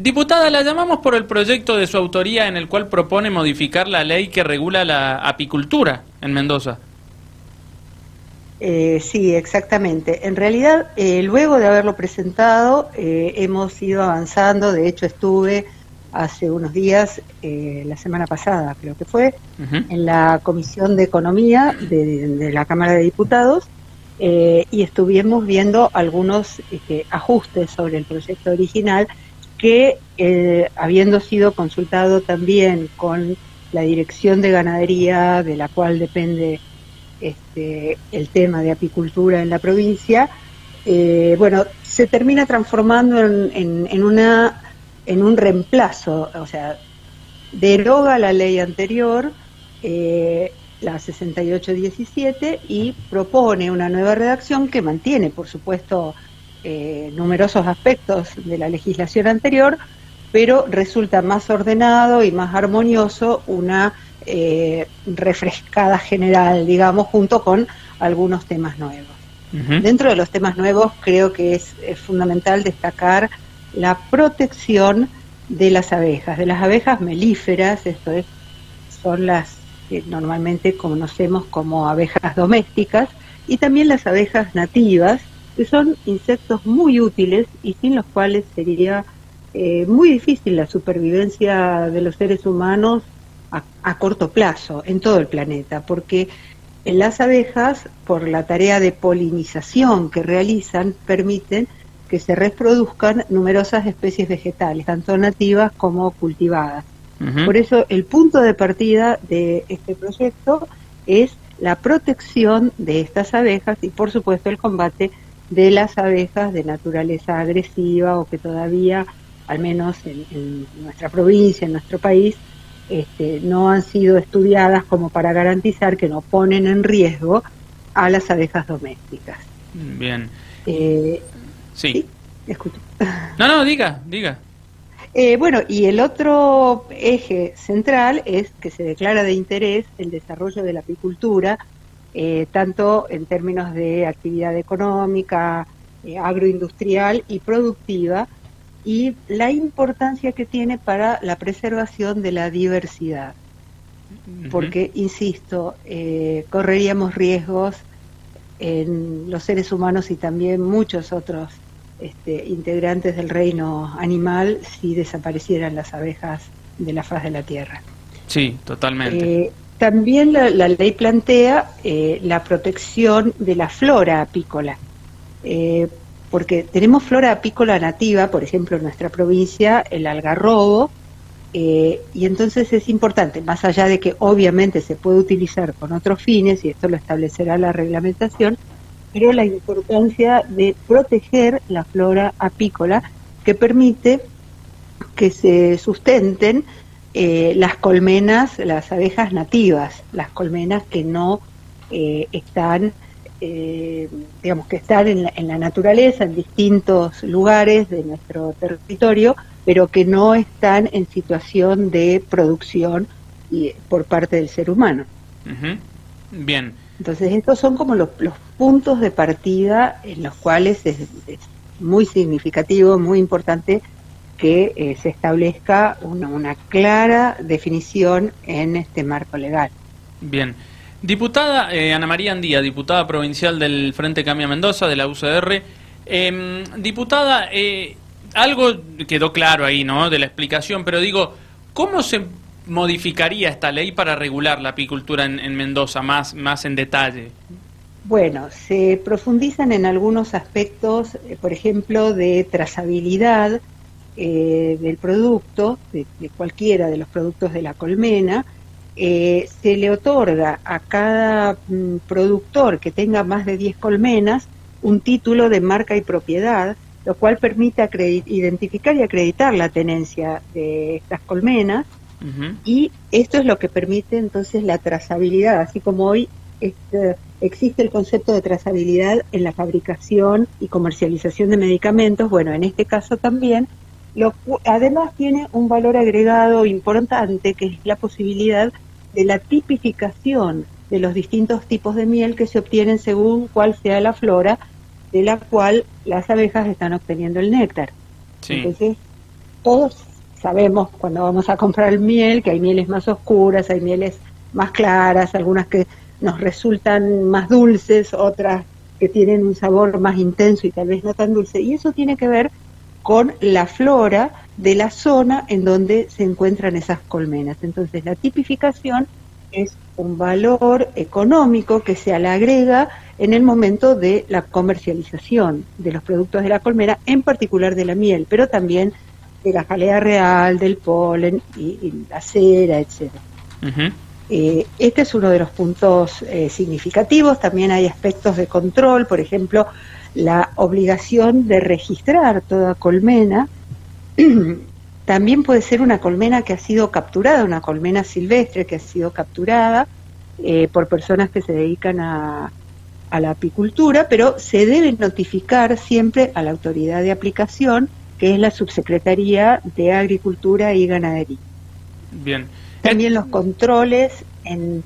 Diputada, la llamamos por el proyecto de su autoría en el cual propone modificar la ley que regula la apicultura en Mendoza. Eh, sí, exactamente. En realidad, eh, luego de haberlo presentado, eh, hemos ido avanzando. De hecho, estuve hace unos días, la semana pasada creo que fue, en la Comisión de Economía de, la Cámara de Diputados y estuvimos viendo algunos este, ajustes sobre el proyecto original que, habiendo sido consultado también con la Dirección de Ganadería, de la cual depende este, el tema de apicultura en la provincia, eh, bueno, se termina transformando en un reemplazo, o sea, deroga la ley anterior, eh, la 6817, y propone una nueva redacción que mantiene, por supuesto, eh, numerosos aspectos de la legislación anterior, pero resulta más ordenado y más armonioso una eh, refrescada general, digamos, junto con algunos temas nuevos. Dentro de los temas nuevos creo que es, fundamental destacar la protección de las abejas, de las abejas melíferas, esto es, son las que normalmente conocemos como abejas domésticas, y también las abejas nativas, que son insectos muy útiles y sin los cuales sería eh, muy difícil la supervivencia de los seres humanos a, corto plazo en todo el planeta, porque las abejas, por la tarea de polinización que realizan, permiten que se reproduzcan numerosas especies vegetales, tanto nativas como cultivadas. Por eso el punto de partida de este proyecto es la protección de estas abejas y por supuesto el combate de las abejas de naturaleza agresiva o que todavía, al menos en nuestra provincia, en nuestro país, este, no han sido estudiadas como para garantizar que no ponen en riesgo a las abejas domésticas. Bien. Eh, sí. Escucho. No, no, diga, diga. Eh, bueno, y el otro eje central es que se declara de interés el desarrollo de la apicultura, eh, tanto en términos de actividad económica, agroindustrial y productiva, y la importancia que tiene para la preservación de la diversidad. Porque, insisto, eh, correríamos riesgos en los seres humanos y también muchos otros este, integrantes del reino animal si desaparecieran las abejas de la faz de la Tierra. Sí, totalmente. Eh, también la, ley plantea eh, la protección de la flora apícola, porque tenemos flora apícola nativa, por ejemplo, en nuestra provincia, el algarrobo, eh, y entonces es importante, más allá de que obviamente se puede utilizar con otros fines, y esto lo establecerá la reglamentación, pero la importancia de proteger la flora apícola que permite que se sustenten eh, las colmenas, las abejas nativas, las colmenas que no eh, están eh, digamos, que están en la, naturaleza, en distintos lugares de nuestro territorio, pero que no están en situación de producción y, por parte del ser humano. Bien. Entonces, estos son como los, puntos de partida en los cuales es, muy significativo, muy importante que eh, se establezca una, una clara definición en este marco legal. Bien. Diputada eh, Ana María Andía, diputada provincial del Frente Cambia Mendoza, de la UCR. Em, diputada, eh, algo quedó claro ahí, ¿no? De la explicación, pero digo, ¿cómo se modificaría esta ley para regular la apicultura en, Mendoza más, más en detalle? Bueno, se profundizan en algunos aspectos, por ejemplo, de trazabilidad del producto, de, cualquiera de los productos de la colmena, eh, se le otorga a cada mm, productor que tenga más de 10 colmenas un título de marca y propiedad, lo cual permite identificar y acreditar la tenencia de estas colmenas. Y esto es lo que permite entonces la trazabilidad, así como hoy este, existe el concepto de trazabilidad en la fabricación y comercialización de medicamentos, bueno, en este caso también lo, además tiene un valor agregado importante que es la posibilidad de la tipificación de los distintos tipos de miel que se obtienen según cuál sea la flora de la cual las abejas están obteniendo el néctar. Entonces, todos sabemos cuando vamos a comprar miel que hay mieles más oscuras, hay mieles más claras, algunas que nos resultan más dulces, otras que tienen un sabor más intenso y tal vez no tan dulce. Y eso tiene que ver con la flora de la zona en donde se encuentran esas colmenas. Entonces, la tipificación es un valor económico que se le agrega en el momento de la comercialización de los productos de la colmena, en particular de la miel, pero también de la jalea real, del polen y, la cera, etcétera. Eh, este es uno de los puntos eh, significativos. También hay aspectos de control, por ejemplo, la obligación de registrar toda colmena. También puede ser una colmena que ha sido capturada, una colmena silvestre que ha sido capturada eh, por personas que se dedican a, a la apicultura, pero se debe notificar siempre a la autoridad de aplicación, que es la Subsecretaría de Agricultura y Ganadería. Bien. También los controles en,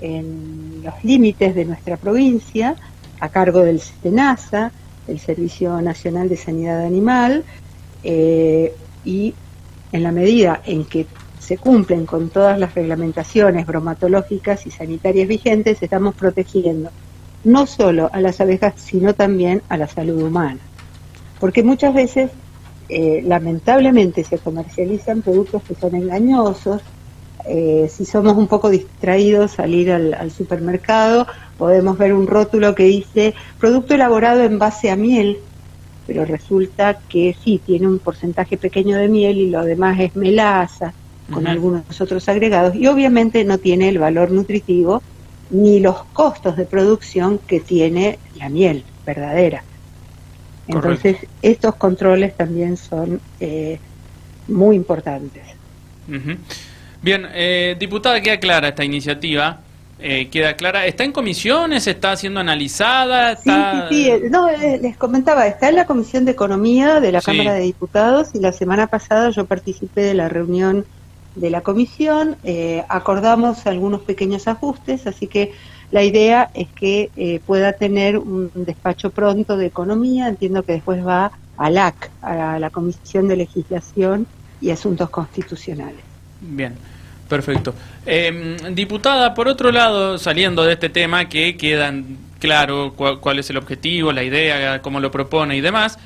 en los límites de nuestra provincia, a cargo del SENASA, el Servicio Nacional de Sanidad Animal, eh, y en la medida en que se cumplen con todas las reglamentaciones bromatológicas y sanitarias vigentes, estamos protegiendo no solo a las abejas, sino también a la salud humana. Porque muchas veces, eh, lamentablemente, se comercializan productos que son engañosos, eh, si somos un poco distraídos al ir al, supermercado, podemos ver un rótulo que dice producto elaborado en base a miel, pero resulta que sí, tiene un porcentaje pequeño de miel y lo demás es melaza, con algunos otros agregados, y obviamente no tiene el valor nutritivo ni los costos de producción que tiene la miel verdadera. Entonces, estos controles también son eh, muy importantes. Bien, eh, diputada, queda clara esta iniciativa. Eh, queda clara. ¿Está en comisiones? ¿Está siendo analizada? Está... Sí, sí, sí. No, eh, les comentaba, está en la Comisión de Economía de la Cámara de Diputados y la semana pasada yo participé de la reunión de la comisión, eh, acordamos algunos pequeños ajustes, así que la idea es que pueda tener un despacho pronto de economía, entiendo que después va a LAC, a la Comisión de Legislación y Asuntos Constitucionales. Bien. Perfecto. Em, diputada, por otro lado, saliendo de este tema que quedan claro cuál, es el objetivo, la idea, cómo lo propone y demás,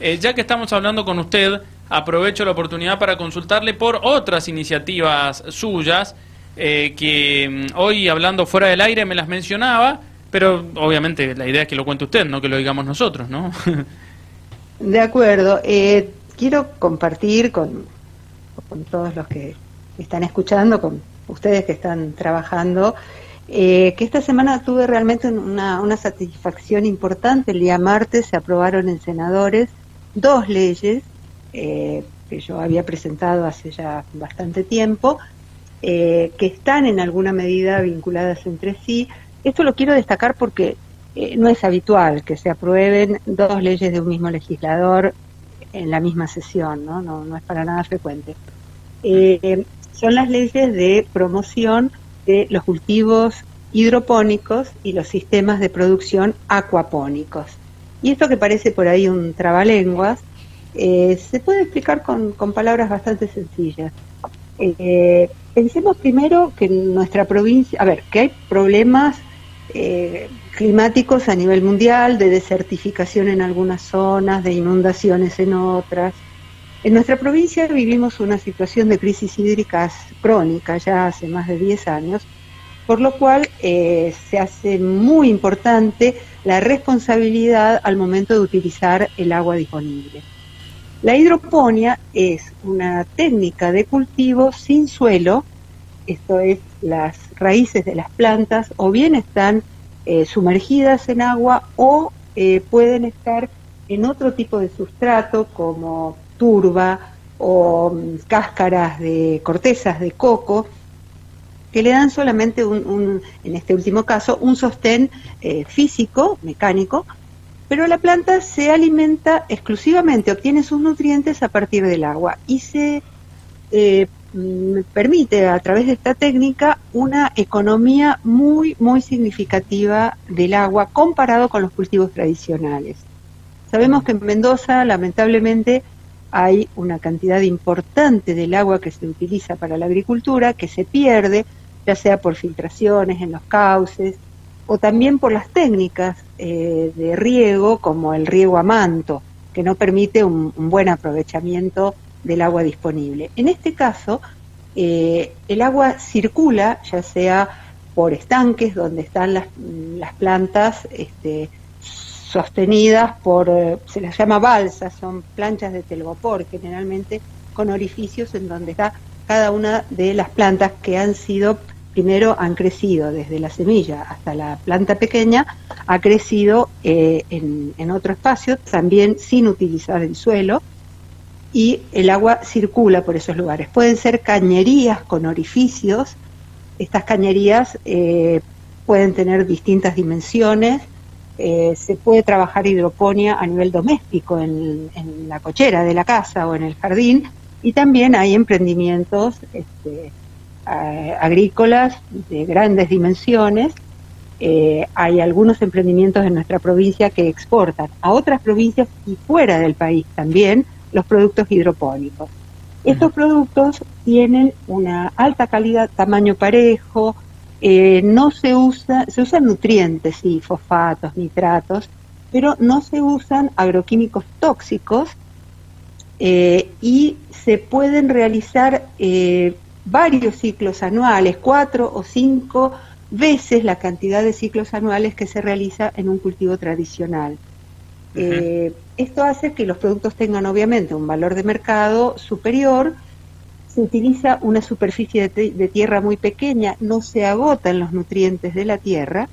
eh, ya que estamos hablando con usted, aprovecho la oportunidad para consultarle por otras iniciativas suyas eh, que mm, hoy hablando fuera del aire me las mencionaba, pero obviamente la idea es que lo cuente usted, no que lo digamos nosotros, ¿no? de acuerdo. Eh, quiero compartir con, con todos los que están escuchando, con ustedes que están trabajando, eh, que esta semana tuve realmente una, una, satisfacción importante. El día martes se aprobaron en senadores dos leyes eh, que yo había presentado hace ya bastante tiempo, eh, que están en alguna medida vinculadas entre sí. Esto lo quiero destacar porque no es habitual que se aprueben dos leyes de un mismo legislador en la misma sesión, no, no, no es para nada frecuente. Son las leyes de promoción de los cultivos hidropónicos y los sistemas de producción acuapónicos. Y esto que parece por ahí un trabalenguas, eh, se puede explicar con, palabras bastante sencillas. Eh, pensemos primero que en nuestra provincia, a ver, que hay problemas eh, climáticos a nivel mundial, de desertificación en algunas zonas, de inundaciones en otras, en nuestra provincia vivimos una situación de crisis hídrica crónica ya hace más de 10 años, por lo cual eh, se hace muy importante la responsabilidad al momento de utilizar el agua disponible. La hidroponía es una técnica de cultivo sin suelo, esto es, las raíces de las plantas o bien están eh, sumergidas en agua o eh, pueden estar en otro tipo de sustrato como turba o mm, cáscaras de cortezas de coco que le dan solamente un, en este último caso, un sostén eh, físico, mecánico, pero la planta se alimenta exclusivamente, obtiene sus nutrientes a partir del agua y se eh, mm, permite a través de esta técnica una economía muy, muy significativa del agua comparado con los cultivos tradicionales. Sabemos que en Mendoza, lamentablemente, hay una cantidad importante del agua que se utiliza para la agricultura que se pierde, ya sea por filtraciones en los cauces o también por las técnicas eh, de riego como el riego a manto, que no permite un, buen aprovechamiento del agua disponible. En este caso, eh, el agua circula, ya sea por estanques donde están las, las plantas este, sostenidas por, eh, se las llama balsas, son planchas de telgopor, generalmente con orificios en donde está cada una de las plantas que han sido, primero han crecido desde la semilla hasta la planta pequeña, ha crecido eh, en, en otro espacio, también sin utilizar el suelo, y el agua circula por esos lugares. Pueden ser cañerías con orificios, estas cañerías eh, pueden tener distintas dimensiones, eh, se puede trabajar hidroponía a nivel doméstico en, la cochera de la casa o en el jardín y también hay emprendimientos este, agrícolas de grandes dimensiones. Eh, hay algunos emprendimientos en nuestra provincia que exportan a otras provincias y fuera del país también los productos hidropónicos. Estos productos tienen una alta calidad, tamaño parejo, eh, no se usa, se usan nutrientes, sí, fosfatos, nitratos, pero no se usan agroquímicos tóxicos eh, y se pueden realizar eh, varios ciclos anuales, cuatro o cinco veces la cantidad de ciclos anuales que se realiza en un cultivo tradicional. esto hace que los productos tengan obviamente un valor de mercado superior se utiliza una superficie de, tierra muy pequeña, no se agotan los nutrientes de la tierra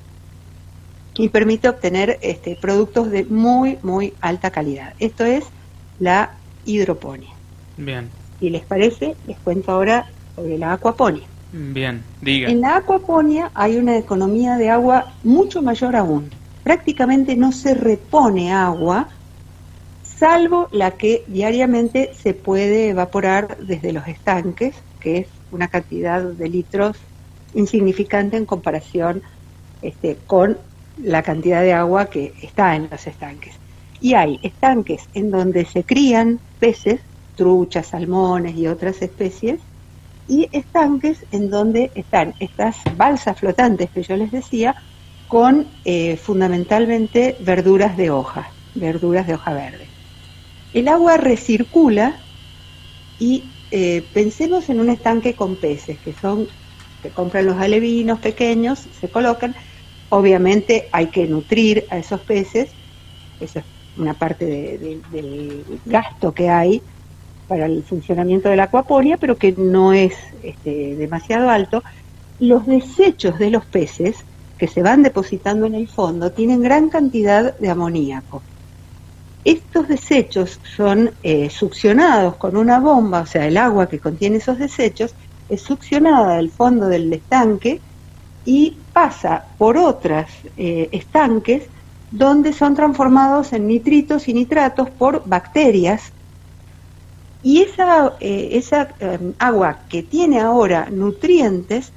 y permite obtener este, productos de muy, muy alta calidad. Esto es la hidroponía. Bien. Si les parece, les cuento ahora sobre la acuaponía. Bien, diga. En la acuaponía hay una economía de agua mucho mayor aún. Prácticamente no se repone agua salvo la que diariamente se puede evaporar desde los estanques, que es una cantidad de litros insignificante en comparación este, con la cantidad de agua que está en los estanques. Y hay estanques en donde se crían peces, truchas, salmones y otras especies, y estanques en donde están estas balsas flotantes que yo les decía, con eh, fundamentalmente verduras de hoja, verduras de hoja verde. El agua recircula y eh, pensemos en un estanque con peces, que son, se compran los alevinos pequeños, se colocan, obviamente hay que nutrir a esos peces, eso es una parte del gasto que hay para el funcionamiento de la acuaponia, pero que no es este, demasiado alto. Los desechos de los peces que se van depositando en el fondo tienen gran cantidad de amoníaco. Estos desechos son eh, succionados con una bomba, o sea, el agua que contiene esos desechos es succionada del fondo del estanque y pasa por otros eh, estanques donde son transformados en nitritos y nitratos por bacterias. Y esa, eh, esa agua que tiene ahora nutrientes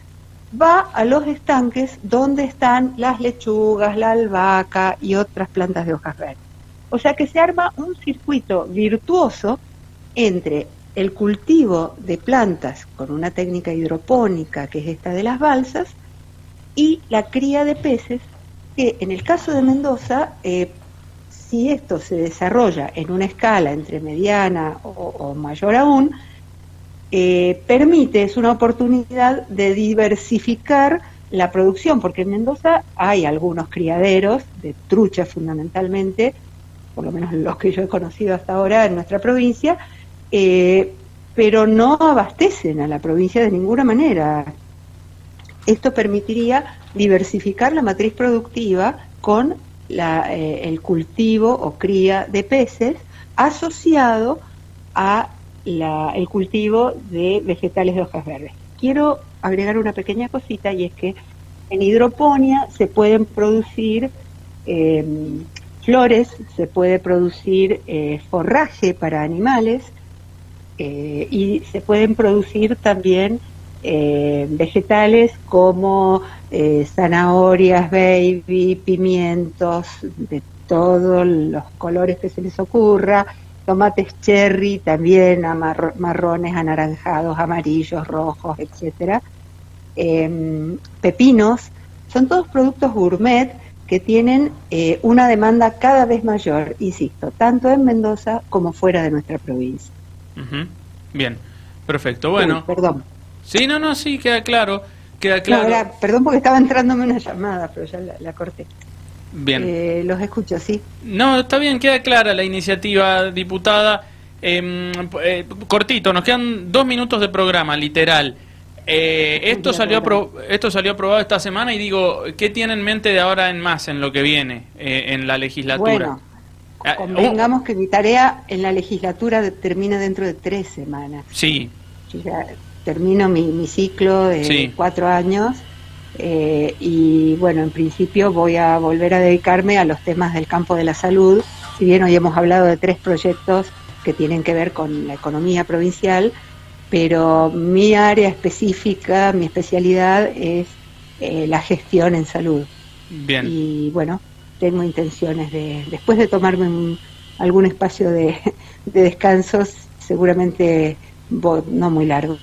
va a los estanques donde están las lechugas, la albahaca y otras plantas de hojas verdes. O sea que se arma un circuito virtuoso entre el cultivo de plantas con una técnica hidropónica, que es esta de las balsas, y la cría de peces, que en el caso de Mendoza, eh, si esto se desarrolla en una escala entre mediana o, mayor aún, eh, permite, es una oportunidad de diversificar la producción, porque en Mendoza hay algunos criaderos de truchas fundamentalmente, por lo menos los que yo he conocido hasta ahora en nuestra provincia, eh, pero no abastecen a la provincia de ninguna manera. Esto permitiría diversificar la matriz productiva con eh, el cultivo o cría de peces asociado a el cultivo de vegetales de hojas verdes. Quiero agregar una pequeña cosita y es que en hidroponía se pueden producir eh, flores, se puede producir eh, forraje para animales eh, y se pueden producir también eh, vegetales como zanahorias, baby, pimientos de todos los colores que se les ocurra, tomates cherry también, marrones, anaranjados, amarillos, rojos, etcétera. Em, pepinos, son todos productos gourmet que tienen eh, una demanda cada vez mayor, insisto, tanto en Mendoza como fuera de nuestra provincia. Bien, perfecto. Bueno. perdón. Sí, no, no, sí, queda claro. Queda claro. perdón porque estaba entrándome una llamada, pero ya la, corté. Bien. Eh, los escucho, sí. No, está bien, queda clara la iniciativa, diputada. Em, eh, cortito, nos quedan dos minutos de programa, literal. Eh, esto, salió esto salió aprobado esta semana y digo, ¿qué tiene en mente de ahora en más en lo que viene eh, en la legislatura? Bueno, ah, convengamos que mi tarea en la legislatura termina dentro de tres semanas. Sí. ya termino mi, ciclo de cuatro años eh, y bueno, en principio voy a volver a dedicarme a los temas del campo de la salud. Si bien hoy hemos hablado de tres proyectos que tienen que ver con la economía provincial, pero mi área específica, mi especialidad es eh, la gestión en salud. Bien. Y bueno, tengo intenciones de, después de tomarme algún espacio de, de descansos, seguramente no muy largo,